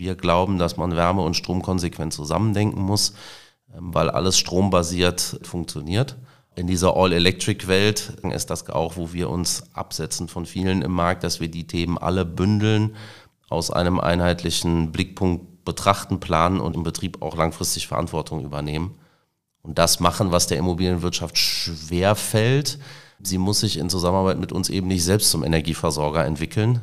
Wir glauben, dass man Wärme und Strom konsequent zusammendenken muss, ähm, weil alles strombasiert funktioniert. In dieser All-Electric-Welt ist das auch, wo wir uns absetzen von vielen im Markt, dass wir die Themen alle bündeln, aus einem einheitlichen Blickpunkt betrachten, planen und im Betrieb auch langfristig Verantwortung übernehmen. Und das machen, was der Immobilienwirtschaft schwer fällt. Sie muss sich in Zusammenarbeit mit uns eben nicht selbst zum Energieversorger entwickeln.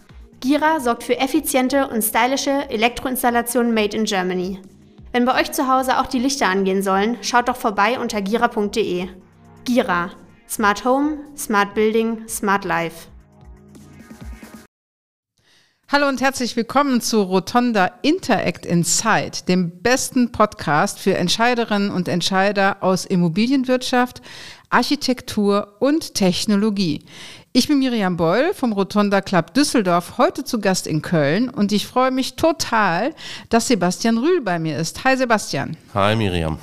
Gira sorgt für effiziente und stylische Elektroinstallationen made in Germany. Wenn bei euch zu Hause auch die Lichter angehen sollen, schaut doch vorbei unter gira.de. Gira. Smart Home, Smart Building, Smart Life. Hallo und herzlich willkommen zu Rotonda Interact Inside, dem besten Podcast für Entscheiderinnen und Entscheider aus Immobilienwirtschaft, Architektur und Technologie. Ich bin Miriam Beul vom Rotonda Club Düsseldorf, heute zu Gast in Köln und ich freue mich total, dass Sebastian Rühl bei mir ist. Hi Sebastian. Hi Miriam.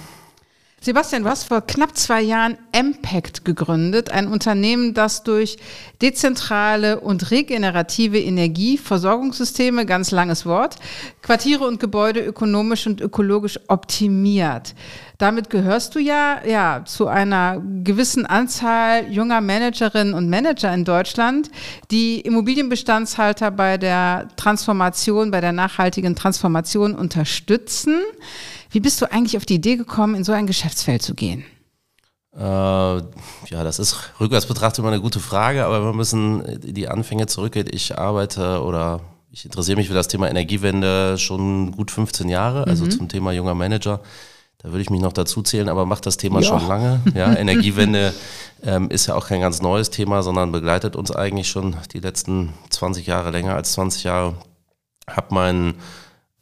Sebastian, du hast vor knapp zwei Jahren Impact gegründet, ein Unternehmen, das durch dezentrale und regenerative Energieversorgungssysteme, ganz langes Wort, Quartiere und Gebäude ökonomisch und ökologisch optimiert. Damit gehörst du ja, ja zu einer gewissen Anzahl junger Managerinnen und Manager in Deutschland, die Immobilienbestandshalter bei der Transformation, bei der nachhaltigen Transformation unterstützen. Wie bist du eigentlich auf die Idee gekommen, in so ein Geschäftsfeld zu gehen? Äh, ja, das ist rückwärts betrachtet immer eine gute Frage, aber wir müssen die Anfänge zurückgehen. Ich arbeite oder ich interessiere mich für das Thema Energiewende schon gut 15 Jahre, also mhm. zum Thema junger Manager. Da würde ich mich noch dazu zählen, aber macht das Thema ja. schon lange. Ja, Energiewende ähm, ist ja auch kein ganz neues Thema, sondern begleitet uns eigentlich schon die letzten 20 Jahre, länger als 20 Jahre. Hab meinen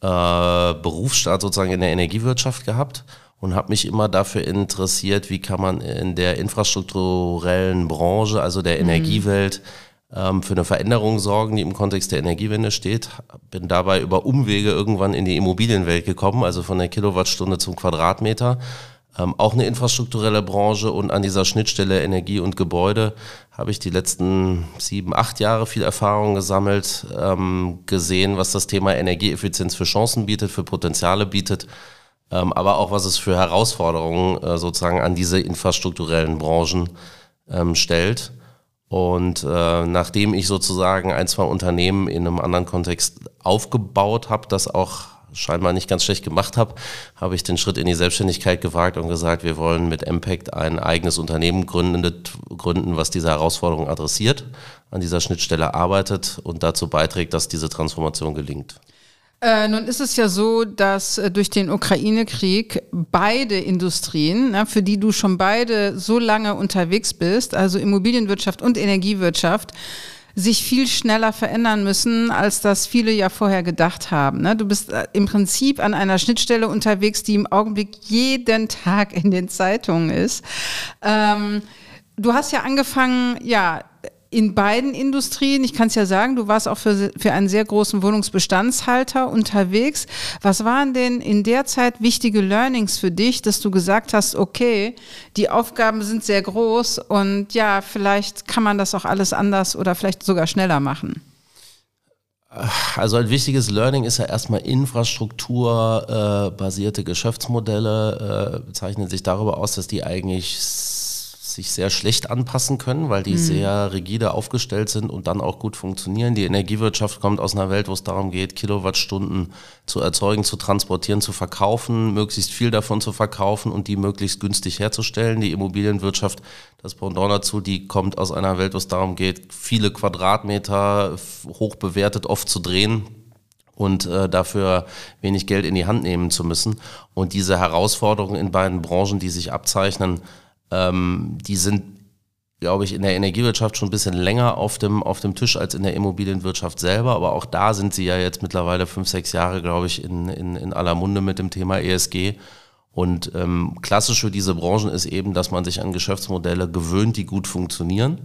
äh, Berufsstart sozusagen in der Energiewirtschaft gehabt und habe mich immer dafür interessiert, wie kann man in der infrastrukturellen Branche, also der mhm. Energiewelt, ähm, für eine Veränderung sorgen, die im Kontext der Energiewende steht. Bin dabei über Umwege irgendwann in die Immobilienwelt gekommen, also von der Kilowattstunde zum Quadratmeter ähm, auch eine infrastrukturelle Branche und an dieser Schnittstelle Energie und Gebäude habe ich die letzten sieben, acht Jahre viel Erfahrung gesammelt, ähm, gesehen, was das Thema Energieeffizienz für Chancen bietet, für Potenziale bietet, ähm, aber auch was es für Herausforderungen äh, sozusagen an diese infrastrukturellen Branchen ähm, stellt. Und äh, nachdem ich sozusagen ein, zwei Unternehmen in einem anderen Kontext aufgebaut habe, das auch scheinbar nicht ganz schlecht gemacht habe, habe ich den Schritt in die Selbstständigkeit gewagt und gesagt, wir wollen mit Impact ein eigenes Unternehmen gründen, gründen, was diese Herausforderung adressiert, an dieser Schnittstelle arbeitet und dazu beiträgt, dass diese Transformation gelingt. Äh, nun ist es ja so, dass äh, durch den Ukraine-Krieg beide Industrien, na, für die du schon beide so lange unterwegs bist, also Immobilienwirtschaft und Energiewirtschaft, sich viel schneller verändern müssen, als das viele ja vorher gedacht haben. Ne? Du bist äh, im Prinzip an einer Schnittstelle unterwegs, die im Augenblick jeden Tag in den Zeitungen ist. Ähm, du hast ja angefangen, ja, in beiden Industrien, ich kann es ja sagen, du warst auch für, für einen sehr großen Wohnungsbestandshalter unterwegs. Was waren denn in der Zeit wichtige Learnings für dich, dass du gesagt hast, okay, die Aufgaben sind sehr groß und ja, vielleicht kann man das auch alles anders oder vielleicht sogar schneller machen? Also ein wichtiges Learning ist ja erstmal infrastrukturbasierte äh, Geschäftsmodelle äh, zeichnen sich darüber aus, dass die eigentlich sich sehr schlecht anpassen können, weil die mhm. sehr rigide aufgestellt sind und dann auch gut funktionieren. Die Energiewirtschaft kommt aus einer Welt, wo es darum geht, Kilowattstunden zu erzeugen, zu transportieren, zu verkaufen, möglichst viel davon zu verkaufen und die möglichst günstig herzustellen. Die Immobilienwirtschaft, das Pendant dazu, die kommt aus einer Welt, wo es darum geht, viele Quadratmeter hoch bewertet oft zu drehen und äh, dafür wenig Geld in die Hand nehmen zu müssen. Und diese Herausforderungen in beiden Branchen, die sich abzeichnen, ähm, die sind glaube ich, in der Energiewirtschaft schon ein bisschen länger auf dem, auf dem Tisch als in der Immobilienwirtschaft selber. Aber auch da sind sie ja jetzt mittlerweile fünf, sechs Jahre, glaube ich, in, in, in aller Munde mit dem Thema ESG. Und ähm, klassisch für diese Branchen ist eben, dass man sich an Geschäftsmodelle gewöhnt, die gut funktionieren.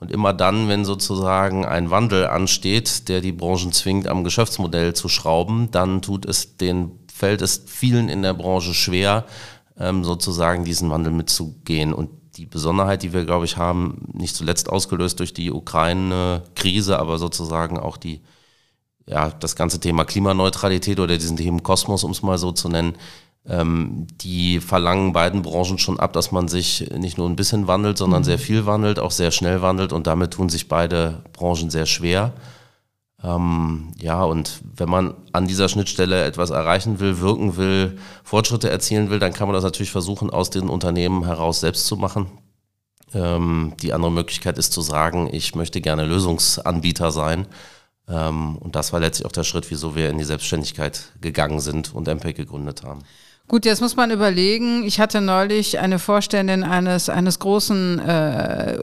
Und immer dann, wenn sozusagen ein Wandel ansteht, der die Branchen zwingt, am Geschäftsmodell zu schrauben, dann tut es den, fällt es vielen in der Branche schwer, ähm, sozusagen diesen Wandel mitzugehen. Und die Besonderheit, die wir, glaube ich, haben, nicht zuletzt ausgelöst durch die Ukraine-Krise, aber sozusagen auch die, ja, das ganze Thema Klimaneutralität oder diesen Themen Kosmos, um es mal so zu nennen, ähm, die verlangen beiden Branchen schon ab, dass man sich nicht nur ein bisschen wandelt, sondern mhm. sehr viel wandelt, auch sehr schnell wandelt und damit tun sich beide Branchen sehr schwer. Ähm, ja, und wenn man an dieser Schnittstelle etwas erreichen will, wirken will, Fortschritte erzielen will, dann kann man das natürlich versuchen, aus den Unternehmen heraus selbst zu machen. Ähm, die andere Möglichkeit ist zu sagen, ich möchte gerne Lösungsanbieter sein. Ähm, und das war letztlich auch der Schritt, wieso wir in die Selbstständigkeit gegangen sind und MPEG gegründet haben. Gut, jetzt muss man überlegen. Ich hatte neulich eine Vorständin eines, eines großen äh,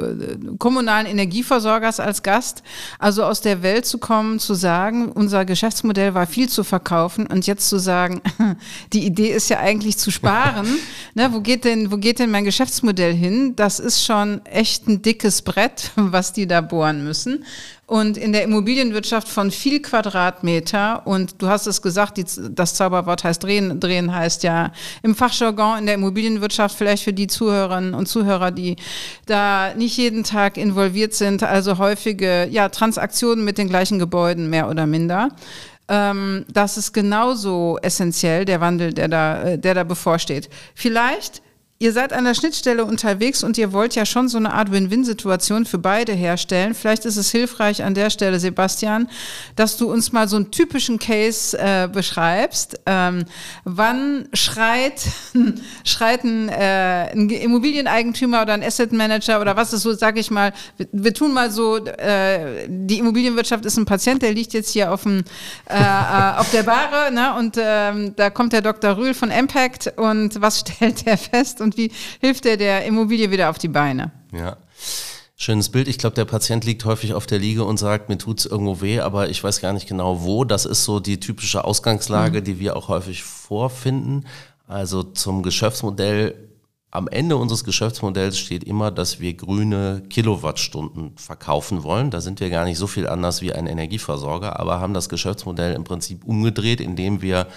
kommunalen Energieversorgers als Gast. Also aus der Welt zu kommen, zu sagen, unser Geschäftsmodell war viel zu verkaufen und jetzt zu sagen, die Idee ist ja eigentlich zu sparen. ne, wo, geht denn, wo geht denn mein Geschäftsmodell hin? Das ist schon echt ein dickes Brett, was die da bohren müssen. Und in der Immobilienwirtschaft von viel Quadratmeter, und du hast es gesagt, die, das Zauberwort heißt drehen, drehen heißt ja im Fachjargon in der Immobilienwirtschaft, vielleicht für die Zuhörerinnen und Zuhörer, die da nicht jeden Tag involviert sind, also häufige ja, Transaktionen mit den gleichen Gebäuden, mehr oder minder. Ähm, das ist genauso essentiell, der Wandel, der da, äh, der da bevorsteht. Vielleicht Ihr seid an der Schnittstelle unterwegs und ihr wollt ja schon so eine Art Win-Win-Situation für beide herstellen. Vielleicht ist es hilfreich an der Stelle, Sebastian, dass du uns mal so einen typischen Case äh, beschreibst. Ähm, wann schreit, schreit ein, äh, ein, Immobilieneigentümer oder ein Asset Manager oder was ist so, sag ich mal, wir, wir tun mal so, äh, die Immobilienwirtschaft ist ein Patient, der liegt jetzt hier auf, dem, äh, äh, auf der Bahre ne? und ähm, da kommt der Dr. Rühl von Impact und was stellt er fest? Und wie hilft er der Immobilie wieder auf die Beine? Ja. Schönes Bild. Ich glaube, der Patient liegt häufig auf der Liege und sagt, mir tut es irgendwo weh, aber ich weiß gar nicht genau wo. Das ist so die typische Ausgangslage, mhm. die wir auch häufig vorfinden. Also zum Geschäftsmodell. Am Ende unseres Geschäftsmodells steht immer, dass wir grüne Kilowattstunden verkaufen wollen. Da sind wir gar nicht so viel anders wie ein Energieversorger, aber haben das Geschäftsmodell im Prinzip umgedreht, indem wir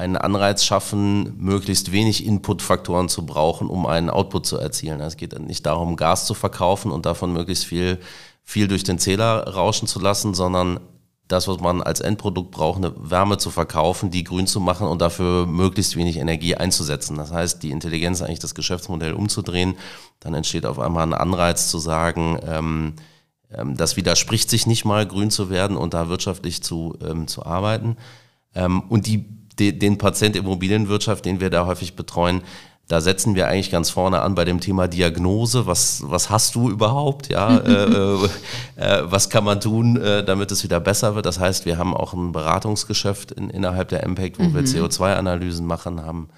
einen Anreiz schaffen, möglichst wenig Inputfaktoren zu brauchen, um einen Output zu erzielen. Es geht nicht darum, Gas zu verkaufen und davon möglichst viel, viel durch den Zähler rauschen zu lassen, sondern das, was man als Endprodukt braucht, eine Wärme zu verkaufen, die grün zu machen und dafür möglichst wenig Energie einzusetzen. Das heißt, die Intelligenz eigentlich das Geschäftsmodell umzudrehen, dann entsteht auf einmal ein Anreiz zu sagen, ähm, ähm, das widerspricht sich nicht mal, grün zu werden und da wirtschaftlich zu, ähm, zu arbeiten. Ähm, und die de, den Patient Immobilienwirtschaft, den wir da häufig betreuen, da setzen wir eigentlich ganz vorne an bei dem Thema Diagnose. Was, was hast du überhaupt? Ja, äh, äh, äh, was kann man tun, äh, damit es wieder besser wird? Das heißt, wir haben auch ein Beratungsgeschäft in, innerhalb der Impact, wo mhm. wir CO2-Analysen machen, haben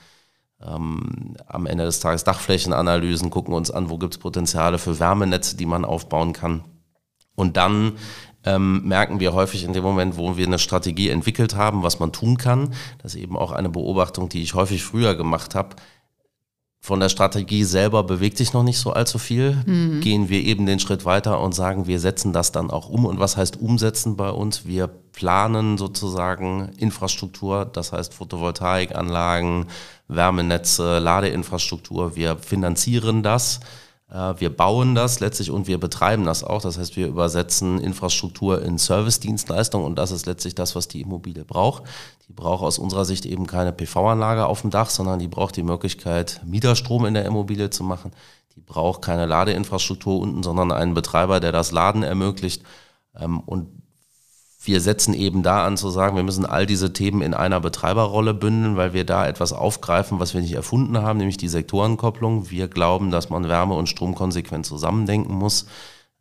ähm, am Ende des Tages Dachflächenanalysen, gucken uns an, wo gibt es Potenziale für Wärmenetze, die man aufbauen kann. Und dann ähm, merken wir häufig in dem Moment, wo wir eine Strategie entwickelt haben, was man tun kann. Das ist eben auch eine Beobachtung, die ich häufig früher gemacht habe. Von der Strategie selber bewegt sich noch nicht so allzu viel. Mhm. Gehen wir eben den Schritt weiter und sagen, wir setzen das dann auch um. Und was heißt umsetzen bei uns? Wir planen sozusagen Infrastruktur, das heißt Photovoltaikanlagen, Wärmenetze, Ladeinfrastruktur. Wir finanzieren das wir bauen das letztlich und wir betreiben das auch. Das heißt, wir übersetzen Infrastruktur in Service-Dienstleistung und das ist letztlich das, was die Immobilie braucht. Die braucht aus unserer Sicht eben keine PV-Anlage auf dem Dach, sondern die braucht die Möglichkeit, Mieterstrom in der Immobilie zu machen. Die braucht keine Ladeinfrastruktur unten, sondern einen Betreiber, der das Laden ermöglicht. Ähm, und wir setzen eben da an zu sagen, wir müssen all diese Themen in einer Betreiberrolle bündeln, weil wir da etwas aufgreifen, was wir nicht erfunden haben, nämlich die Sektorenkopplung. Wir glauben, dass man Wärme und Strom konsequent zusammendenken muss,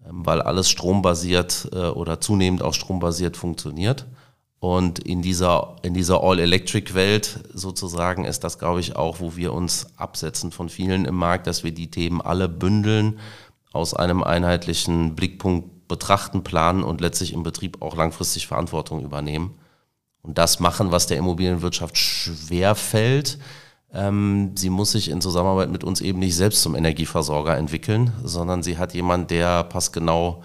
ähm, weil alles strombasiert äh, oder zunehmend auch strombasiert funktioniert. Und in dieser, in dieser All-Electric-Welt sozusagen ist das, glaube ich, auch, wo wir uns absetzen von vielen im Markt, dass wir die Themen alle bündeln aus einem einheitlichen Blickpunkt betrachten, planen und letztlich im Betrieb auch langfristig Verantwortung übernehmen. Und das machen, was der Immobilienwirtschaft schwer fällt. Ähm, sie muss sich in Zusammenarbeit mit uns eben nicht selbst zum Energieversorger entwickeln, sondern sie hat jemanden, der passgenau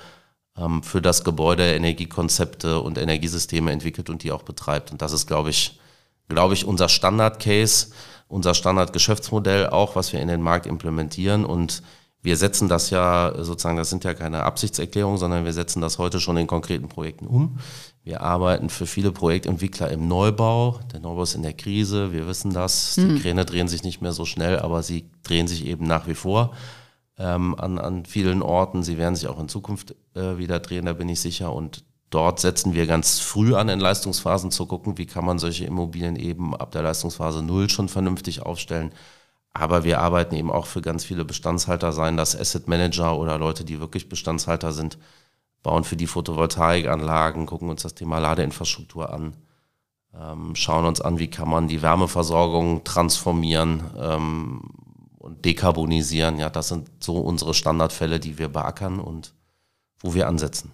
ähm, für das Gebäude Energiekonzepte und Energiesysteme entwickelt und die auch betreibt. Und das ist, glaube ich, glaube ich, unser Standard-Case, unser Standard-Geschäftsmodell auch, was wir in den Markt implementieren. Und wir setzen das ja sozusagen, das sind ja keine Absichtserklärungen, sondern wir setzen das heute schon in konkreten Projekten um. Wir arbeiten für viele Projektentwickler im Neubau. Der Neubau ist in der Krise, wir wissen das. Die mhm. Kräne drehen sich nicht mehr so schnell, aber sie drehen sich eben nach wie vor ähm, an, an vielen Orten. Sie werden sich auch in Zukunft äh, wieder drehen, da bin ich sicher. Und dort setzen wir ganz früh an, in Leistungsphasen zu gucken, wie kann man solche Immobilien eben ab der Leistungsphase null schon vernünftig aufstellen. Aber wir arbeiten eben auch für ganz viele Bestandshalter, seien das Asset Manager oder Leute, die wirklich Bestandshalter sind bauen für die Photovoltaikanlagen, gucken uns das Thema Ladeinfrastruktur an, ähm, schauen uns an, wie kann man die Wärmeversorgung transformieren ähm, und dekarbonisieren. Ja, das sind so unsere Standardfälle, die wir beackern und wo wir ansetzen.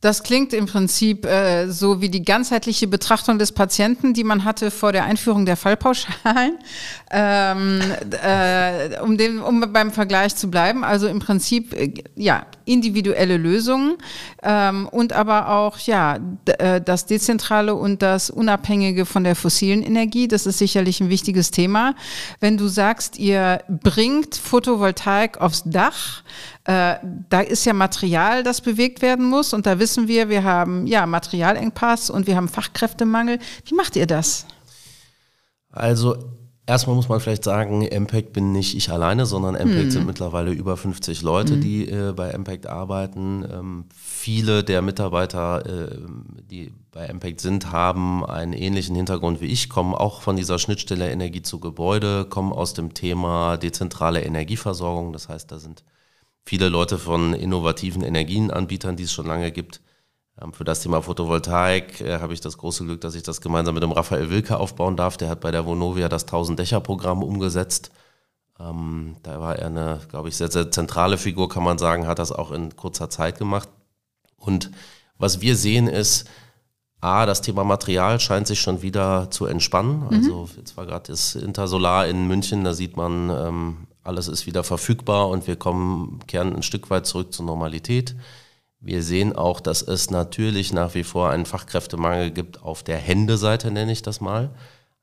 Das klingt im Prinzip äh, so wie die ganzheitliche Betrachtung des Patienten, die man hatte vor der Einführung der Fallpauschalen, ähm, äh, um, den, um beim Vergleich zu bleiben. Also im Prinzip äh, ja individuelle Lösungen ähm, und aber auch ja äh, das Dezentrale und das Unabhängige von der fossilen Energie. Das ist sicherlich ein wichtiges Thema. Wenn du sagst, ihr bringt Photovoltaik aufs Dach, äh, da ist ja Material, das bewegt werden muss. Und da wissen wir, wir haben ja Materialengpass und wir haben Fachkräftemangel. Wie macht ihr das? Also Erstmal muss man vielleicht sagen, Impact bin nicht ich alleine, sondern Impact hm. sind mittlerweile über 50 Leute, hm. die äh, bei Impact arbeiten. Ähm, viele der Mitarbeiter, äh, die bei Impact sind, haben einen ähnlichen Hintergrund wie ich, kommen auch von dieser Schnittstelle Energie zu Gebäude, kommen aus dem Thema dezentrale Energieversorgung. Das heißt, da sind viele Leute von innovativen Energienanbietern, die es schon lange gibt. Ähm, für das Thema Photovoltaik äh, habe ich das große Glück, dass ich das gemeinsam mit dem Raphael Wilke aufbauen darf. Der hat bei der Vonovia das 1000-Dächer-Programm umgesetzt. Ähm, da war er eine, glaube ich, sehr, sehr zentrale Figur, kann man sagen, hat das auch in kurzer Zeit gemacht. Und was wir sehen ist, A, das Thema Material scheint sich schon wieder zu entspannen. Mhm. Also jetzt war gerade das Intersolar in München, da sieht man, ähm, alles ist wieder verfügbar und wir kommen, kehren ein Stück weit zurück zur Normalität. Wir sehen auch, dass es natürlich nach wie vor einen Fachkräftemangel gibt auf der Händeseite, nenne ich das mal.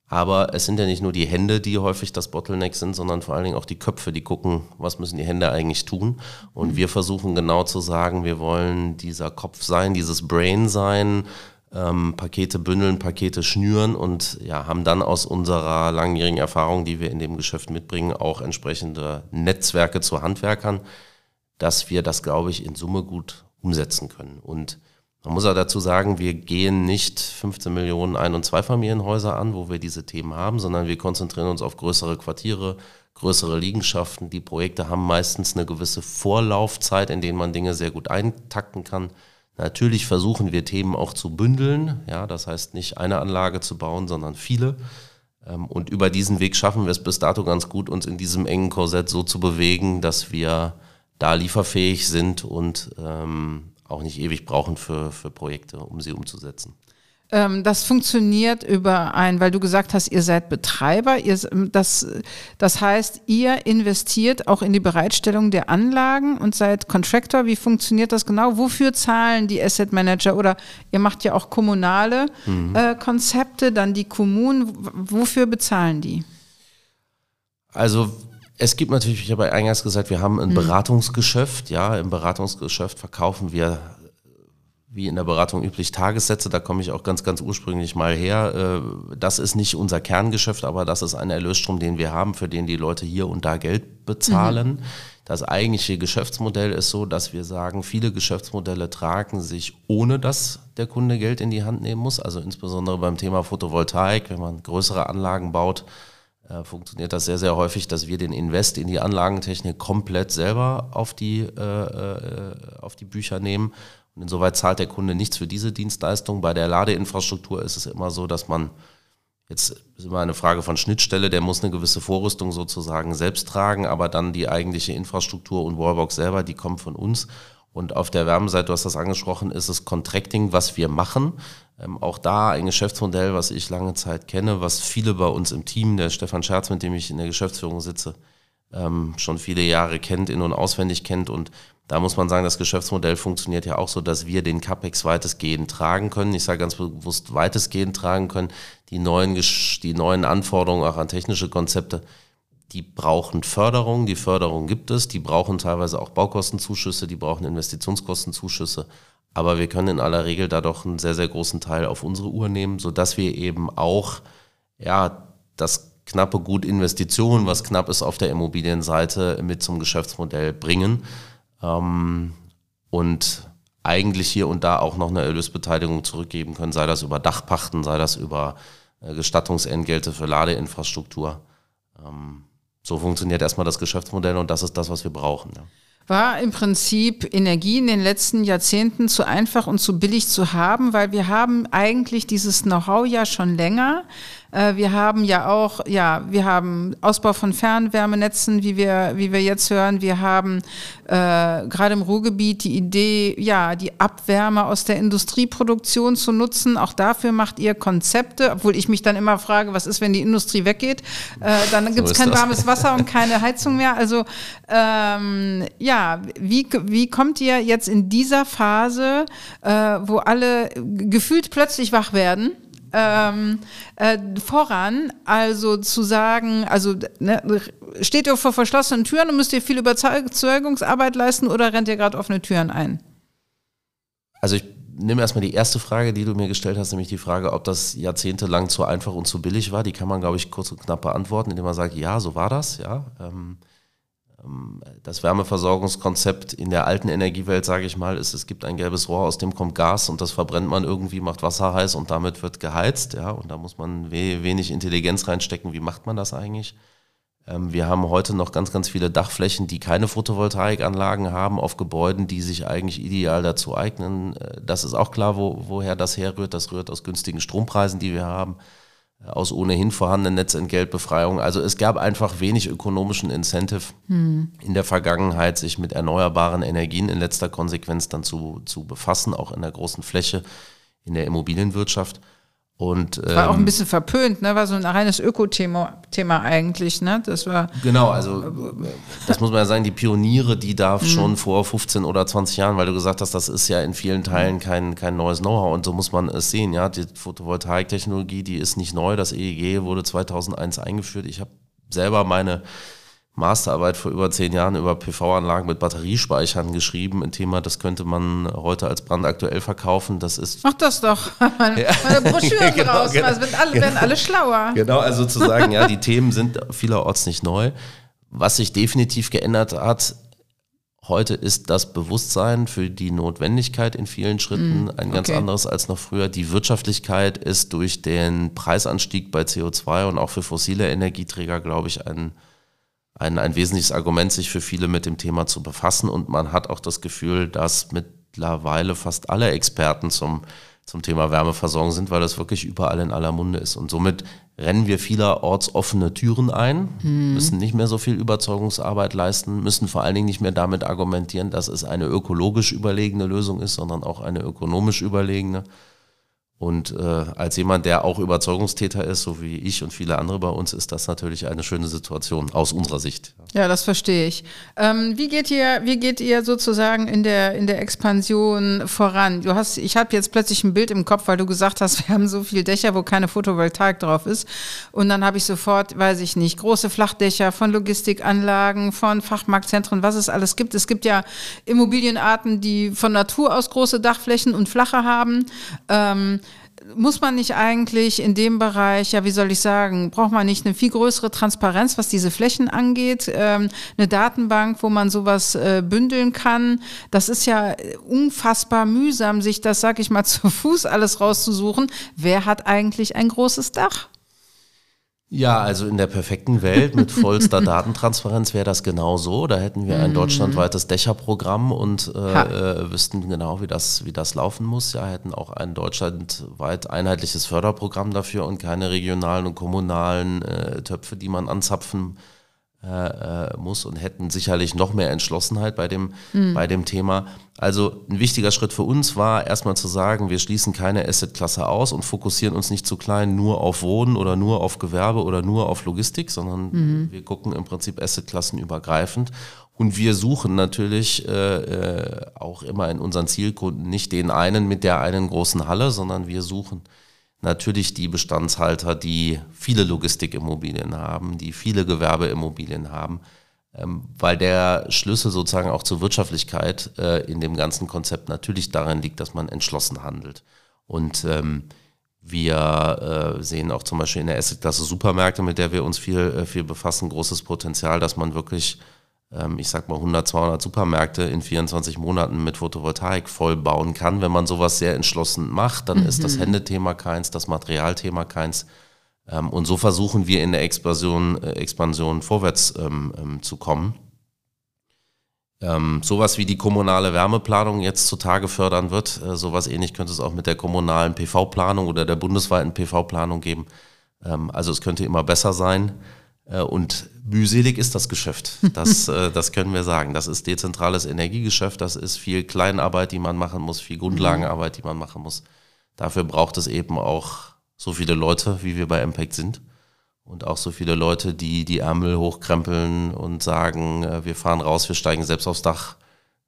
Aber es sind ja nicht nur die Hände, die häufig das Bottleneck sind, sondern vor allen Dingen auch die Köpfe, die gucken, was müssen die Hände eigentlich tun. Und wir versuchen genau zu sagen, wir wollen dieser Kopf sein, dieses Brain sein, ähm, Pakete bündeln, Pakete schnüren und ja, haben dann aus unserer langjährigen Erfahrung, die wir in dem Geschäft mitbringen, auch entsprechende Netzwerke zu Handwerkern, dass wir das, glaube ich, in Summe gut umsetzen können. Und man muss auch dazu sagen, wir gehen nicht 15 Millionen Ein- und Zweifamilienhäuser an, wo wir diese Themen haben, sondern wir konzentrieren uns auf größere Quartiere, größere Liegenschaften. Die Projekte haben meistens eine gewisse Vorlaufzeit, in denen man Dinge sehr gut eintakten kann. Natürlich versuchen wir Themen auch zu bündeln, ja, das heißt nicht eine Anlage zu bauen, sondern viele. Ähm, und über diesen Weg schaffen wir es bis dato ganz gut, uns in diesem engen Korsett so zu bewegen, dass wir da lieferfähig sind und ähm, auch nicht ewig brauchen für, für Projekte, um sie umzusetzen. Ähm, das funktioniert über ein, weil du gesagt hast, ihr seid Betreiber. Ihr, das, das heißt, ihr investiert auch in die Bereitstellung der Anlagen und seid Contractor. Wie funktioniert das genau? Wofür zahlen die Asset Manager? Oder ihr macht ja auch kommunale mhm. äh, Konzepte, dann die Kommunen. Wofür bezahlen die? Also es gibt natürlich, ich habe eingangs gesagt, wir haben ein mhm. Beratungsgeschäft. Ja, im Beratungsgeschäft verkaufen wir wie in der Beratung üblich Tagessätze, da komme ich auch ganz, ganz ursprünglich mal her. Äh, das ist nicht unser Kerngeschäft, aber das ist ein Erlösstrom, den wir haben, für den die Leute hier und da Geld bezahlen. Mhm. Das eigentliche Geschäftsmodell ist so, dass wir sagen, viele Geschäftsmodelle tragen sich, ohne dass der Kunde Geld in die Hand nehmen muss. Also insbesondere beim Thema Photovoltaik, wenn man größere Anlagen baut, äh, funktioniert das sehr, sehr häufig, dass wir den Invest in die Anlagentechnik komplett selber auf die, äh, äh auf die Bücher nehmen und insoweit zahlt der Kunde nichts für diese Dienstleistung. Bei der Ladeinfrastruktur ist es immer so, dass man Jetzt ist immer eine Frage von Schnittstelle, der muss eine gewisse Vorrüstung sozusagen selbst tragen, aber dann die eigentliche Infrastruktur und Wallbox selber, die kommt von uns. Und auf der Wärmeseite, du hast das angesprochen, ist es Contracting, was wir machen. Ähm, auch da ein Geschäftsmodell, was ich lange Zeit kenne, was viele bei uns im Team, der Stefan Scherz, mit dem ich in der Geschäftsführung sitze, ähm, schon viele Jahre kennt, in- und auswendig kennt. Und da muss man sagen, das Geschäftsmodell funktioniert ja auch so, dass wir den CAPEX weitestgehend tragen können. Ich sage ganz bewusst weitestgehend tragen können. Die neuen, die neuen Anforderungen auch an technische Konzepte, die brauchen Förderung. Die Förderung gibt es. Die brauchen teilweise auch Baukostenzuschüsse, die brauchen Investitionskostenzuschüsse. Aber wir können in aller Regel da doch einen sehr, sehr großen Teil auf unsere Uhr nehmen, sodass wir eben auch, ja, das knappe Gut Investitionen, was knapp ist auf der Immobilienseite, mit zum Geschäftsmodell bringen. Ähm, und eigentlich hier und da auch noch eine Erlösbeteiligung zurückgeben können, sei das über Dachpachten, sei das über äh, Gestattungsentgelte für Ladeinfrastruktur. Ähm, so funktioniert erstmal das Geschäftsmodell und das ist das, was wir brauchen. Ja. War im Prinzip Energie in den letzten Jahrzehnten zu einfach und zu billig zu haben, weil wir haben eigentlich dieses Know-how ja schon länger. Äh, wir haben ja auch, ja, wir haben Ausbau von Fernwärmenetzen, wie wir, wie wir jetzt hören. Wir haben äh, gerade im Ruhrgebiet die Idee, ja, die Abwärme aus der Industrieproduktion zu nutzen. Auch dafür macht ihr Konzepte, obwohl ich mich dann immer frage, was ist, wenn die Industrie weggeht? Äh, dann gibt es kein das. warmes Wasser und keine Heizung mehr. Also ähm, ja, wie, wie kommt ihr jetzt in dieser Phase, äh, wo alle gefühlt plötzlich wach werden? Ähm, äh, voran. Also zu sagen, also ne, steht ihr vor verschlossenen Türen und müsst ihr viel Überzeugungsarbeit leisten oder rennt ihr gerade offene Türen ein? Also ich nehme erstmal die erste Frage, die du mir gestellt hast, nämlich die Frage, ob das jahrzehntelang zu einfach und zu billig war. Die kann man, glaube ich, kurz und knapp beantworten, indem man sagt, ja, so war das, ja. Ähm, das Wärmeversorgungskonzept in der alten Energiewelt, sage ich mal, ist, es gibt ein gelbes Rohr, aus dem kommt Gas und das verbrennt man irgendwie, macht Wasser heiß und damit wird geheizt. Ja, und da muss man wenig Intelligenz reinstecken. Wie macht man das eigentlich? Ähm, wir haben heute noch ganz, ganz viele Dachflächen, die keine Photovoltaikanlagen haben auf Gebäuden, die sich eigentlich ideal dazu eignen. Äh, das ist auch klar, wo, woher das herrührt. Das rührt aus günstigen Strompreisen, die wir haben aus ohnehin vorhandenen Netzentgeltbefreiung. Also es gab einfach wenig ökonomischen Incentive hm. in der Vergangenheit, sich mit erneuerbaren Energien in letzter Konsequenz dann zu, zu befassen, auch in der großen Fläche in der Immobilienwirtschaft. Und, ähm, war auch ein ähm, bisschen verpönt, ne? War so ein reines Öko-Thema Thema eigentlich, ne? Das war. Genau, also das muss man ja sagen, die Pioniere, die da mhm. schon vor 15 oder 20 Jahren, weil du gesagt hast, das ist ja in vielen Teilen kein, kein neues Know-how und so muss man es sehen, ja. Die Photovoltaiktechnologie, die ist nicht neu. Das EEG wurde 2001 eingeführt. Ich habe selber meine Masterarbeit vor über zehn Jahren über PV-Anlagen mit Batteriespeichern geschrieben. Ein Thema, das könnte man heute als brandaktuell verkaufen. Das ist. Mach das doch. Meine ja. Broschüren genau, raus. Genau, also werden alle, genau. werden alle schlauer. Genau, also zu sagen, ja, die Themen sind vielerorts nicht neu. Was sich definitiv geändert hat, heute ist das Bewusstsein für die Notwendigkeit in vielen Schritten mm, ein ganz okay. anderes als noch früher. Die Wirtschaftlichkeit ist durch den Preisanstieg bei CO2 und auch für fossile Energieträger, glaube ich, ein ein, ein wesentliches Argument, sich für viele mit dem Thema zu befassen. Und man hat auch das Gefühl, dass mittlerweile fast alle Experten zum, zum Thema Wärmeversorgung sind, weil das wirklich überall in aller Munde ist. Und somit rennen wir vielerorts offene Türen ein, hm. müssen nicht mehr so viel Überzeugungsarbeit leisten, müssen vor allen Dingen nicht mehr damit argumentieren, dass es eine ökologisch überlegene Lösung ist, sondern auch eine ökonomisch überlegene. Und äh, als jemand, der auch Überzeugungstäter ist, so wie ich und viele andere bei uns, ist das natürlich eine schöne Situation aus unserer Sicht. Ja, das verstehe ich. Ähm, wie geht ihr, wie geht ihr sozusagen in der in der Expansion voran? Du hast, ich habe jetzt plötzlich ein Bild im Kopf, weil du gesagt hast, wir haben so viele Dächer, wo keine Photovoltaik drauf ist. Und dann habe ich sofort, weiß ich nicht, große Flachdächer von Logistikanlagen, von Fachmarktzentren, was es alles gibt. Es gibt ja Immobilienarten, die von Natur aus große Dachflächen und flache haben. Ähm, muss man nicht eigentlich in dem Bereich, ja, wie soll ich sagen, braucht man nicht eine viel größere Transparenz, was diese Flächen angeht, ähm, eine Datenbank, wo man sowas äh, bündeln kann? Das ist ja unfassbar mühsam, sich das, sag ich mal, zu Fuß alles rauszusuchen. Wer hat eigentlich ein großes Dach? Ja, also in der perfekten Welt mit vollster Datentransparenz wäre das genau so. Da hätten wir ein mhm. deutschlandweites Dächerprogramm und äh, äh, wüssten genau, wie das, wie das laufen muss. Ja, hätten auch ein deutschlandweit einheitliches Förderprogramm dafür und keine regionalen und kommunalen äh, Töpfe, die man anzapfen muss äh, äh, muss und hätten sicherlich noch mehr Entschlossenheit bei dem, mhm. bei dem Thema. Also ein wichtiger Schritt für uns war erstmal zu sagen, wir schließen keine Assetklasse aus und fokussieren uns nicht zu klein nur auf Wohnen oder nur auf Gewerbe oder nur auf Logistik, sondern mhm. wir gucken im Prinzip Assetklassen übergreifend. Und wir suchen natürlich äh, äh, auch immer in unseren Zielkunden nicht den einen mit der einen großen Halle, sondern wir suchen natürlich die Bestandshalter, die viele Logistikimmobilien haben, die viele Gewerbeimmobilien haben, ähm, weil der Schlüssel sozusagen auch zur Wirtschaftlichkeit äh, in dem ganzen Konzept natürlich darin liegt, dass man entschlossen handelt. Und ähm, wir äh, sehen auch zum Beispiel in der Assetklasse Supermärkte, mit der wir uns viel, äh, viel befassen, großes Potenzial, dass man wirklich ich sag mal 100, 200 Supermärkte in 24 Monaten mit Photovoltaik vollbauen kann. Wenn man sowas sehr entschlossen macht, dann mhm. ist das mhm. Händethema keins, das Materialthema keins. Ähm, und so versuchen wir in der Expansion, äh, Expansion vorwärts ähm, ähm, zu kommen. Ähm, sowas wie die kommunale Wärmeplanung jetzt zutage fördern wird, äh, sowas ähnlich könnte es auch mit der kommunalen PV-Planung oder der bundesweiten PV-Planung geben. Ähm, also es könnte immer besser sein. Äh, und mühselig ist das Geschäft. Das, äh, das können wir sagen. Das ist dezentrales Energiegeschäft. Das ist viel Kleinarbeit, die man machen muss, viel Grundlagenarbeit, die man machen muss. Dafür braucht es eben auch so viele Leute, wie wir bei Impact sind. Und auch so viele Leute, die die Ärmel hochkrempeln und sagen, äh, wir fahren raus, wir steigen selbst aufs Dach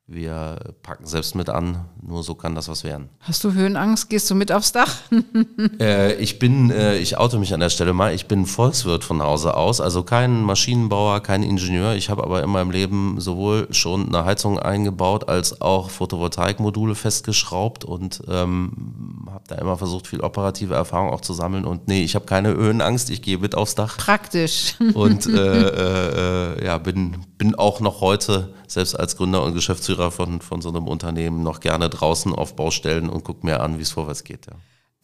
wir packen selbst mit an, nur so kann das was werden. Hast du Höhenangst? Gehst du mit aufs Dach? äh, ich bin, äh, ich oute mich an der Stelle mal, ich bin Volkswirt von Hause aus, also kein Maschinenbauer, kein Ingenieur. Ich habe aber in meinem Leben sowohl schon eine Heizung eingebaut, als auch Photovoltaikmodule festgeschraubt und ähm, habe da immer versucht, viel operative Erfahrung auch zu sammeln. Und nee, ich habe keine Höhenangst, ich gehe mit aufs Dach. Praktisch. Und äh, äh, äh ja, bin, bin auch noch heute, selbst als Gründer und Geschäftsführer, von, von so einem Unternehmen noch gerne draußen auf Baustellen und gucke mir an, wie es vorwärts geht. Ja.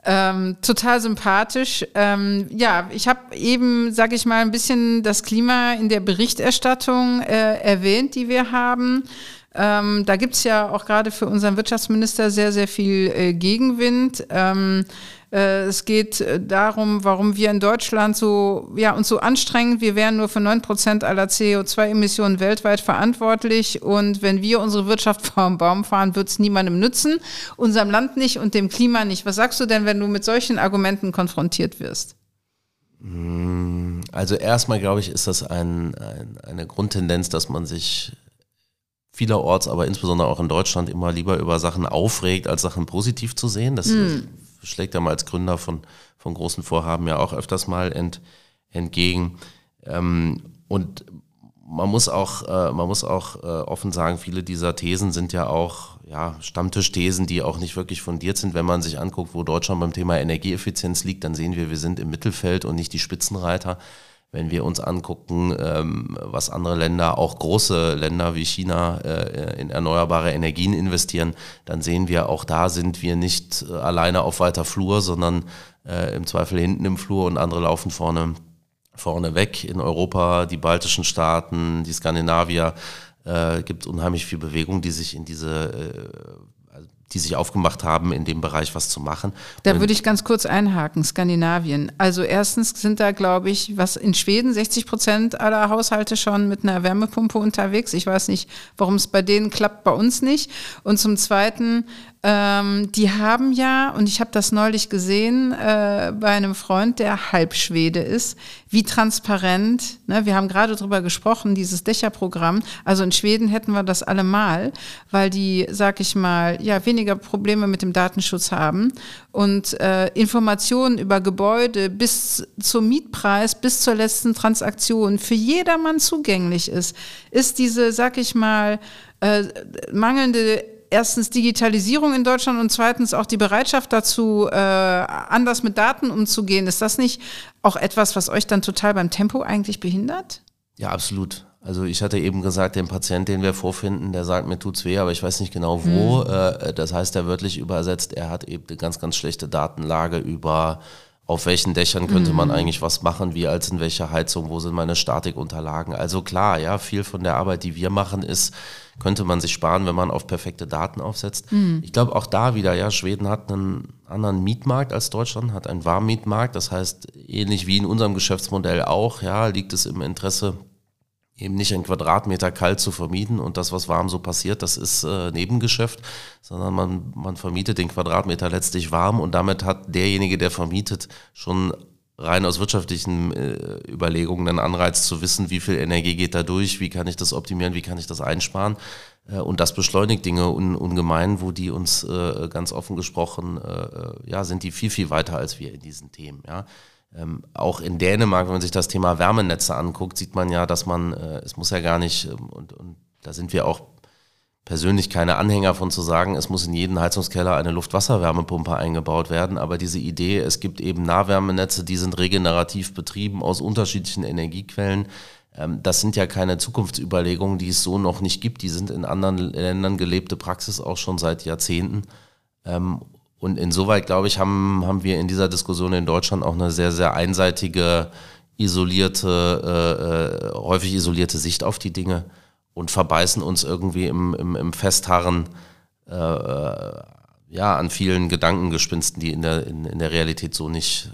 Ähm, total sympathisch. Ähm, ja, ich habe eben, sage ich mal, ein bisschen das Klima in der Berichterstattung äh, erwähnt, die wir haben. Ähm, da es ja auch gerade für unseren Wirtschaftsminister sehr, sehr viel äh, Gegenwind. Ähm, äh, es geht äh, darum, warum wir in Deutschland so, ja, uns so anstrengen. Wir wären nur für neun Prozent aller CO2-Emissionen weltweit verantwortlich. Und wenn wir unsere Wirtschaft vom Baum fahren, wird es niemandem nützen, unserem Land nicht und dem Klima nicht. Was sagst du denn, wenn du mit solchen Argumenten konfrontiert wirst? Hm, also erstmal glaube ich, ist das ein, ein, eine Grundtendenz, dass man sich vielerorts, aber insbesondere auch in Deutschland immer lieber über Sachen aufregt, als Sachen positiv zu sehen. Das mm schlägt er als Gründer von, von großen Vorhaben ja auch öfters mal ent, entgegen. Ähm, und man muss auch, äh, man muss auch äh, offen sagen, viele dieser Thesen sind ja auch ja, Stammtischthesen, die auch nicht wirklich fundiert sind. Wenn man sich anguckt, wo Deutschland beim Thema Energieeffizienz liegt, dann sehen wir, wir sind im Mittelfeld und nicht die Spitzenreiter. Wenn wir uns angucken, ähm, was andere Länder, auch große Länder wie China, äh, in erneuerbare Energien investieren, dann sehen wir, auch da sind wir nicht äh, alleine auf weiter Flur, sondern äh, im Zweifel hinten im Flur und andere laufen vorne, vorne weg. In Europa, die baltischen Staaten, die Skandinavier, äh, gibt unheimlich viel Bewegung, die sich in diese die sich aufgemacht haben, in dem Bereich was zu machen. Da würde ich ganz kurz einhaken, Skandinavien. Also erstens sind da, glaube ich, was in Schweden 60 Prozent aller Haushalte schon mit einer Wärmepumpe unterwegs. Ich weiß nicht, warum es bei denen klappt, bei uns nicht. Und zum Zweiten ähm, die haben ja, und ich habe das neulich gesehen äh, bei einem Freund, der Halbschwede ist, wie transparent, ne, wir haben gerade drüber gesprochen, dieses Dächerprogramm, also in Schweden hätten wir das allemal, weil die, sag ich mal, ja, weniger Probleme mit dem Datenschutz haben. Und äh, Informationen über Gebäude bis zum Mietpreis, bis zur letzten Transaktion für jedermann zugänglich ist, ist diese, sag ich mal, äh, mangelnde erstens Digitalisierung in Deutschland und zweitens auch die Bereitschaft dazu, äh, anders mit Daten umzugehen. Ist das nicht auch etwas, was euch dann total beim Tempo eigentlich behindert? Ja, absolut. Also ich hatte eben gesagt, den Patient, den wir vorfinden, der sagt, mir tut's weh, aber ich weiß nicht genau wo. Mhm. das heißt, er wörtlich übersetzt, er hat eben eine ganz, ganz schlechte Datenlage über auf welchen Dächern könnte man eigentlich was machen, wie als in welcher Heizung, wo sind meine Statikunterlagen. Also klar, ja, viel von der Arbeit, die wir machen, ist, könnte man sich sparen, wenn man auf perfekte Daten aufsetzt. Ich glaube auch da wieder, ja, Schweden hat einen anderen Mietmarkt als Deutschland, hat einen Warmmietmarkt. Das heißt, ähnlich wie in unserem Geschäftsmodell auch, ja, liegt es im Interesse eben nicht ein Quadratmeter kalt zu vermieten und das, was warm so passiert, das ist äh, Nebengeschäft, sondern man, man vermietet den Quadratmeter letztlich warm und damit hat derjenige, der vermietet, schon rein aus wirtschaftlichen äh, Überlegungen einen Anreiz zu wissen, wie viel Energie geht da durch, wie kann ich das optimieren, wie kann ich das einsparen. Äh, und das beschleunigt Dinge un, ungemein, wo die uns äh, ganz offen gesprochen, äh, ja, sind die viel, viel weiter als wir in diesen Themen. Ja. Ähm, auch in Dänemark, wenn man sich das Thema Wärmenetze anguckt, sieht man ja, dass man, äh, es muss ja gar nicht, ähm, und, und da sind wir auch persönlich keine Anhänger von zu sagen, es muss in jeden Heizungskeller eine Luft-Wasser-Wärmepumpe eingebaut werden, aber diese Idee, es gibt eben Nahwärmenetze, die sind regenerativ betrieben aus unterschiedlichen Energiequellen. Ähm, das sind ja keine Zukunftsüberlegungen, die es so noch nicht gibt. Die sind in anderen Ländern gelebte Praxis auch schon seit Jahrzehnten. Und insoweit, glaube ich, haben, haben wir in dieser Diskussion in Deutschland auch eine sehr, sehr einseitige, isolierte, äh, äh, häufig isolierte Sicht auf die Dinge und verbeißen uns irgendwie im, im, im Festharren äh ja, an vielen Gedankengespinsten, die in der, in, in der Realität so nicht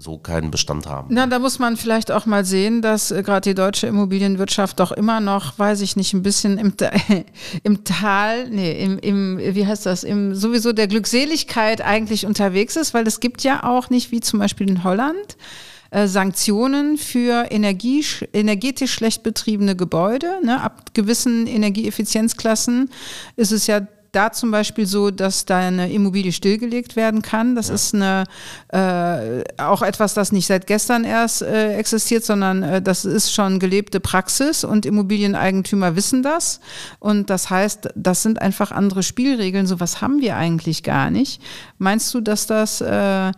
so keinen Bestand haben. Na, da muss man vielleicht auch mal sehen, dass äh, gerade die deutsche Immobilienwirtschaft doch immer noch, weiß ich nicht, ein bisschen im, im Tal, nee, im, im, wie heißt das, im sowieso der Glückseligkeit eigentlich unterwegs ist, weil es gibt ja auch nicht, wie zum Beispiel in Holland, äh, Sanktionen für Energie, energetisch schlecht betriebene Gebäude. Ne? Ab gewissen Energieeffizienzklassen ist es ja da zum Beispiel so, dass deine Immobilie stillgelegt werden kann. Das ja. ist eine, äh, auch etwas, das nicht seit gestern erst äh, existiert, sondern äh, das ist schon gelebte Praxis und Immobilieneigentümer wissen das. Und das heißt, das sind einfach andere Spielregeln. So was haben wir eigentlich gar nicht. Meinst du, dass das äh,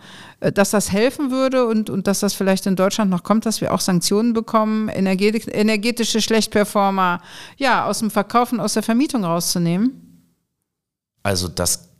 dass das helfen würde und, und dass das vielleicht in Deutschland noch kommt, dass wir auch Sanktionen bekommen, energetische Schlechtperformer ja, aus dem Verkaufen, aus der Vermietung rauszunehmen? Also das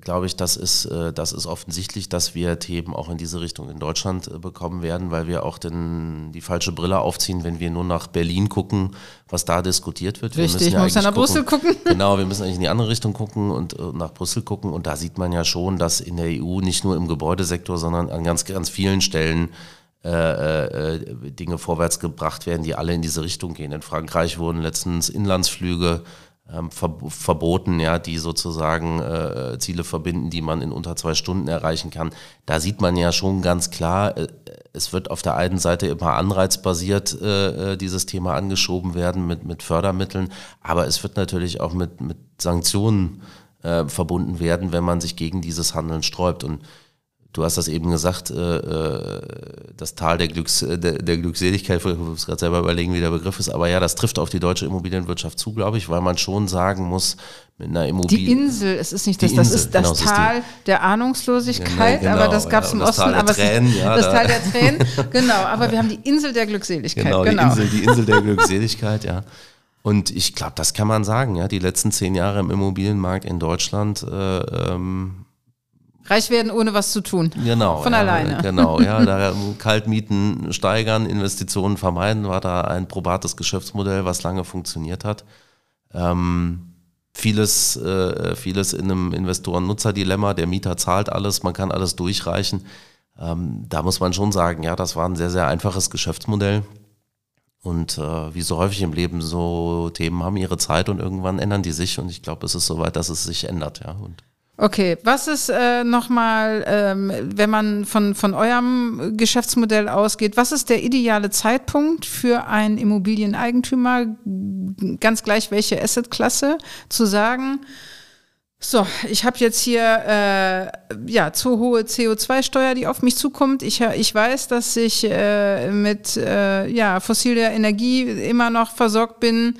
glaube ich, das ist, äh, das ist offensichtlich, dass wir Themen auch in diese Richtung in Deutschland äh, bekommen werden, weil wir auch den, die falsche Brille aufziehen, wenn wir nur nach Berlin gucken, was da diskutiert wird. Richtig, wir müssen ja muss nach Brüssel gucken. Genau, wir müssen eigentlich in die andere Richtung gucken und äh, nach Brüssel gucken. Und da sieht man ja schon, dass in der EU nicht nur im Gebäudesektor, sondern an ganz, ganz vielen Stellen äh, äh, Dinge vorwärts gebracht werden, die alle in diese Richtung gehen. In Frankreich wurden letztens Inlandsflüge verboten, ja, die sozusagen äh, Ziele verbinden, die man in unter zwei Stunden erreichen kann. Da sieht man ja schon ganz klar, äh, es wird auf der einen Seite immer anreizbasiert äh, äh, dieses Thema angeschoben werden mit, mit Fördermitteln, aber es wird natürlich auch mit, mit Sanktionen äh, verbunden werden, wenn man sich gegen dieses Handeln sträubt. Und Du hast das eben gesagt, äh, äh, das Tal der, Glücks, äh, der, der Glückseligkeit, ich muss gerade selber überlegen, wie der Begriff ist, aber ja, das trifft auf die deutsche Immobilienwirtschaft zu, glaube ich, weil man schon sagen muss, mit einer Immobilie. Die Insel, es ist nicht das, das ist das genau, Tal ist der Ahnungslosigkeit, genau, aber das gab es ja, im Osten. Tal aber Tränen, ja, das da. Tal der Tränen, genau, aber wir haben die Insel der Glückseligkeit. Genau, genau. Die, Insel, die Insel der Glückseligkeit, ja. Und ich glaube, das kann man sagen, ja, die letzten zehn Jahre im Immobilienmarkt in Deutschland äh, ähm, Reich werden, ohne was zu tun. Genau. Von ja, alleine. Genau, ja. Da Kaltmieten steigern, Investitionen vermeiden, war da ein probates Geschäftsmodell, was lange funktioniert hat. Ähm, vieles, äh, vieles in einem Investoren-Nutzer-Dilemma. Der Mieter zahlt alles, man kann alles durchreichen. Ähm, da muss man schon sagen, ja, das war ein sehr, sehr einfaches Geschäftsmodell. Und äh, wie so häufig im Leben, so Themen haben ihre Zeit und irgendwann ändern die sich. Und ich glaube, es ist soweit, dass es sich ändert, ja. Und Okay, was ist äh, nochmal, ähm, wenn man von, von eurem Geschäftsmodell ausgeht, was ist der ideale Zeitpunkt für einen Immobilieneigentümer, ganz gleich welche Assetklasse, zu sagen, so, ich habe jetzt hier äh, ja zu hohe CO2-Steuer, die auf mich zukommt. Ich, ich weiß, dass ich äh, mit äh, ja, fossiler Energie immer noch versorgt bin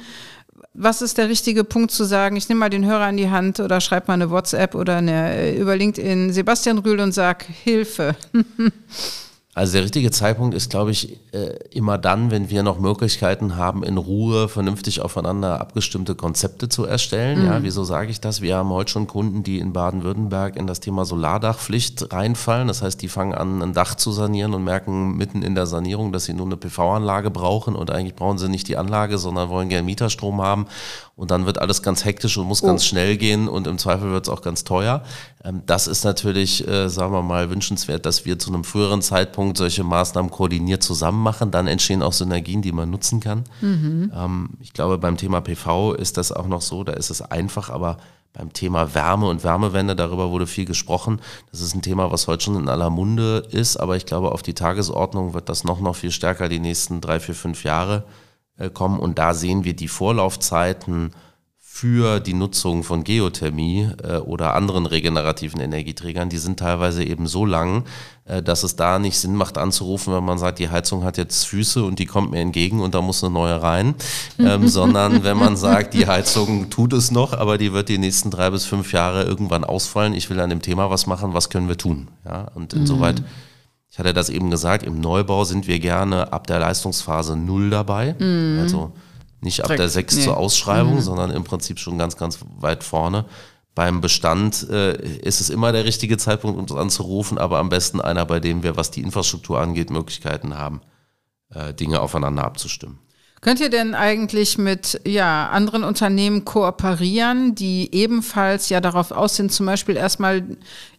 was ist der richtige Punkt zu sagen, ich nehme mal den Hörer in die Hand oder schreibe mal eine WhatsApp oder eine, äh, über LinkedIn Sebastian Rühl und sag Hilfe. Also der richtige Zeitpunkt ist, glaube ich, äh, immer dann, wenn wir noch Möglichkeiten haben, in Ruhe vernünftig aufeinander abgestimmte Konzepte zu erstellen. Mhm. Ja, wieso sage ich das? Wir haben heute schon Kunden, die in Baden-Württemberg in das Thema Solardachpflicht reinfallen. Das heißt, die fangen an, ein Dach zu sanieren und merken mitten in der Sanierung, dass sie nur eine PV-Anlage brauchen und eigentlich brauchen sie nicht die Anlage, sondern wollen gerne Mieterstrom haben. Und dann wird alles ganz hektisch und muss oh. ganz schnell gehen und im Zweifel wird es auch ganz teuer. Ähm, das ist natürlich, äh, sagen wir mal, wünschenswert, dass wir zu einem früheren Zeitpunkt solche Maßnahmen koordiniert zusammen machen. Dann entstehen auch Synergien, die man nutzen kann. Mhm. Ähm, ich glaube, beim Thema PV ist das auch noch so, da ist es einfach, aber beim Thema Wärme und Wärmewende, darüber wurde viel gesprochen. Das ist ein Thema, was heute schon in aller Munde ist, aber ich glaube, auf die Tagesordnung wird das noch, noch viel stärker die nächsten drei, vier, fünf Jahre äh, kommen. Und da sehen wir die Vorlaufzeiten für die Nutzung von Geothermie äh, oder anderen regenerativen Energieträgern, die sind teilweise eben so lang, äh, dass es da nicht Sinn macht anzurufen, wenn man sagt, die Heizung hat jetzt Füße und die kommt mir entgegen und da muss eine neue rein, ähm, sondern wenn man sagt, die Heizung tut es noch, aber die wird die nächsten drei bis fünf Jahre irgendwann ausfallen. Ich will an dem Thema was machen, was können wir tun? Ja, und insoweit mhm ich hatte das eben gesagt, im Neubau sind wir gerne ab der Leistungsphase null dabei. Mhm. Also nicht ab der 6 nee. zur Ausschreibung, mhm. sondern im Prinzip schon ganz, ganz weit vorne. Beim Bestand äh, ist es immer der richtige Zeitpunkt, uns anzurufen, aber am besten einer, bei dem wir, was die Infrastruktur angeht, Möglichkeiten haben, äh, Dinge aufeinander abzustimmen. Könnt ihr denn eigentlich mit ja, anderen Unternehmen kooperieren, die ebenfalls ja darauf aus sind, zum Beispiel erstmal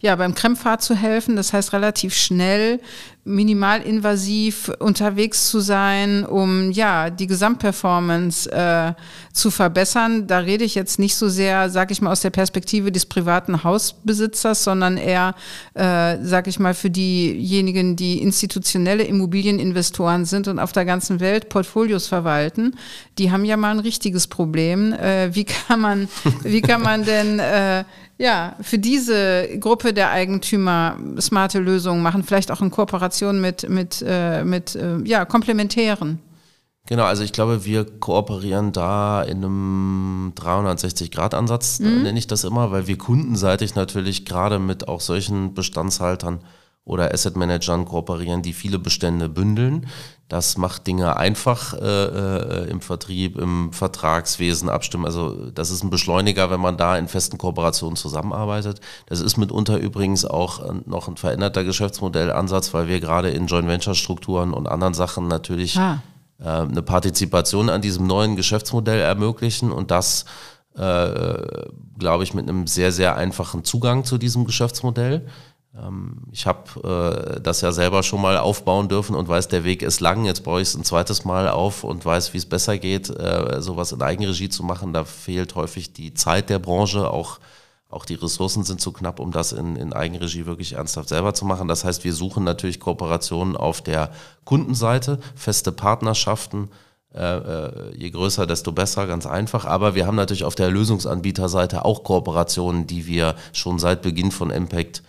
ja, beim Krempfahrt zu helfen, das heißt relativ schnell minimalinvasiv unterwegs zu sein, um ja die Gesamtperformance äh, zu verbessern. Da rede ich jetzt nicht so sehr, sage ich mal, aus der Perspektive des privaten Hausbesitzers, sondern eher, äh, sage ich mal, für diejenigen, die institutionelle Immobilieninvestoren sind und auf der ganzen Welt Portfolios verwalten. Die haben ja mal ein richtiges Problem. Äh, wie kann man, wie kann man denn äh, ja, für diese Gruppe der Eigentümer smarte Lösungen machen, vielleicht auch in Kooperation mit, mit, äh, mit äh, ja, Komplementären. Genau, also ich glaube, wir kooperieren da in einem 360-Grad-Ansatz, mhm. nenne ich das immer, weil wir kundenseitig natürlich gerade mit auch solchen Bestandshaltern oder Asset Managern kooperieren, die viele Bestände bündeln. Das macht Dinge einfach äh, äh, im Vertrieb, im Vertragswesen abstimmen. Also das ist ein Beschleuniger, wenn man da in festen Kooperationen zusammenarbeitet. Das ist mitunter übrigens auch noch ein veränderter Geschäftsmodellansatz, weil wir gerade in Joint Venture Strukturen und anderen Sachen natürlich ah. äh, eine Partizipation an diesem neuen Geschäftsmodell ermöglichen und das äh, glaube ich, mit einem sehr, sehr einfachen Zugang zu diesem Geschäftsmodell. Ähm, ich habe äh, das ja selber schon mal aufbauen dürfen und weiß, der Weg ist lang. Jetzt baue ich es ein zweites Mal auf und weiß, wie es besser geht, äh, sowas in Eigenregie zu machen. Da fehlt häufig die Zeit der Branche, auch, auch die Ressourcen sind zu knapp, um das in, in Eigenregie wirklich ernsthaft selber zu machen. Das heißt, wir suchen natürlich Kooperationen auf der Kundenseite, feste Partnerschaften. Äh, äh je größer, desto besser, ganz einfach. Aber wir haben natürlich auf der Lösungsanbieterseite auch Kooperationen, die wir schon seit Beginn von Impact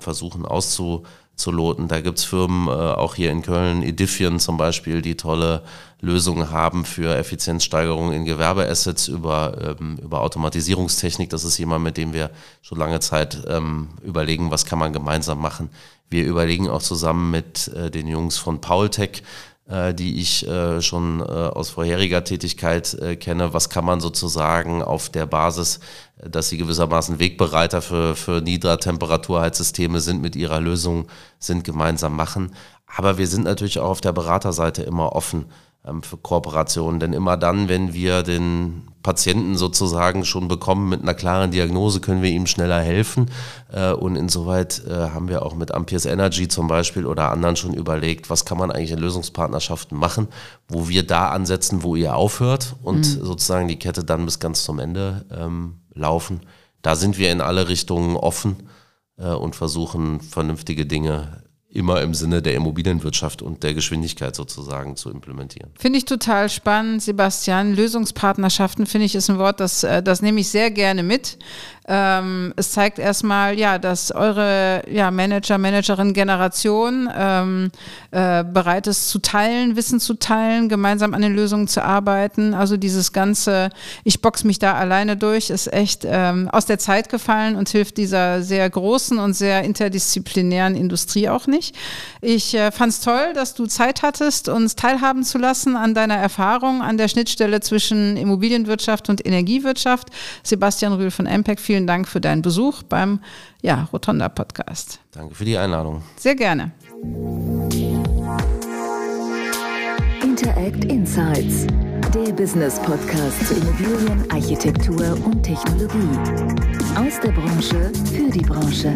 versuchen auszuloten. Da gibt's Firmen, äh, auch hier in Köln, Edifion zum Beispiel, die tolle Lösungen haben für Effizienzsteigerung in Gewerbeassets über, ähm, über Automatisierungstechnik. Das ist jemand, mit dem wir schon lange Zeit ähm, überlegen, was kann man gemeinsam machen. Wir überlegen auch zusammen mit äh, den Jungs von Paultech, äh, die ich äh, schon äh, aus vorheriger Tätigkeit äh, kenne. Was kann man sozusagen auf der Basis, äh, dass sie gewissermaßen Wegbereiter für, für Niedertemperaturheizsysteme sind mit ihrer Lösung, sind gemeinsam machen. Aber wir sind natürlich auch auf der Beraterseite immer offen für Kooperationen. Denn immer dann, wenn wir den Patienten sozusagen schon bekommen mit einer klaren Diagnose, können wir ihm schneller helfen. Äh, und insoweit äh, haben wir auch mit Amperes Energy zum Beispiel oder anderen schon überlegt, was kann man eigentlich in Lösungspartnerschaften machen, wo wir da ansetzen, wo ihr aufhört und mhm. sozusagen die Kette dann bis ganz zum Ende ähm, laufen. Da sind wir in alle Richtungen offen äh, und versuchen vernünftige Dinge immer im Sinne der Immobilienwirtschaft und der Geschwindigkeit sozusagen zu implementieren. Finde ich total spannend, Sebastian. Lösungspartnerschaften finde ich ist ein Wort, das, äh, das nehme ich sehr gerne mit. Ähm, es zeigt erstmal, ja, dass eure ja, Manager, Managerin Generation ähm, äh, bereit ist zu teilen, Wissen zu teilen, gemeinsam an den Lösungen zu arbeiten. Also dieses ganze, ich box mich da alleine durch, ist echt ähm, aus der Zeit gefallen und hilft dieser sehr großen und sehr interdisziplinären Industrie auch nicht. Mich. Ich äh, fand es toll, dass du Zeit hattest, uns teilhaben zu lassen an deiner Erfahrung an der Schnittstelle zwischen Immobilienwirtschaft und Energiewirtschaft. Sebastian Rühl von MPEC, vielen Dank für deinen Besuch beim ja, Rotonda Podcast. Danke für die Einladung. Sehr gerne. Interact Insights, der Business Podcast zu Immobilien, Architektur und Technologie. Aus der Branche für die Branche.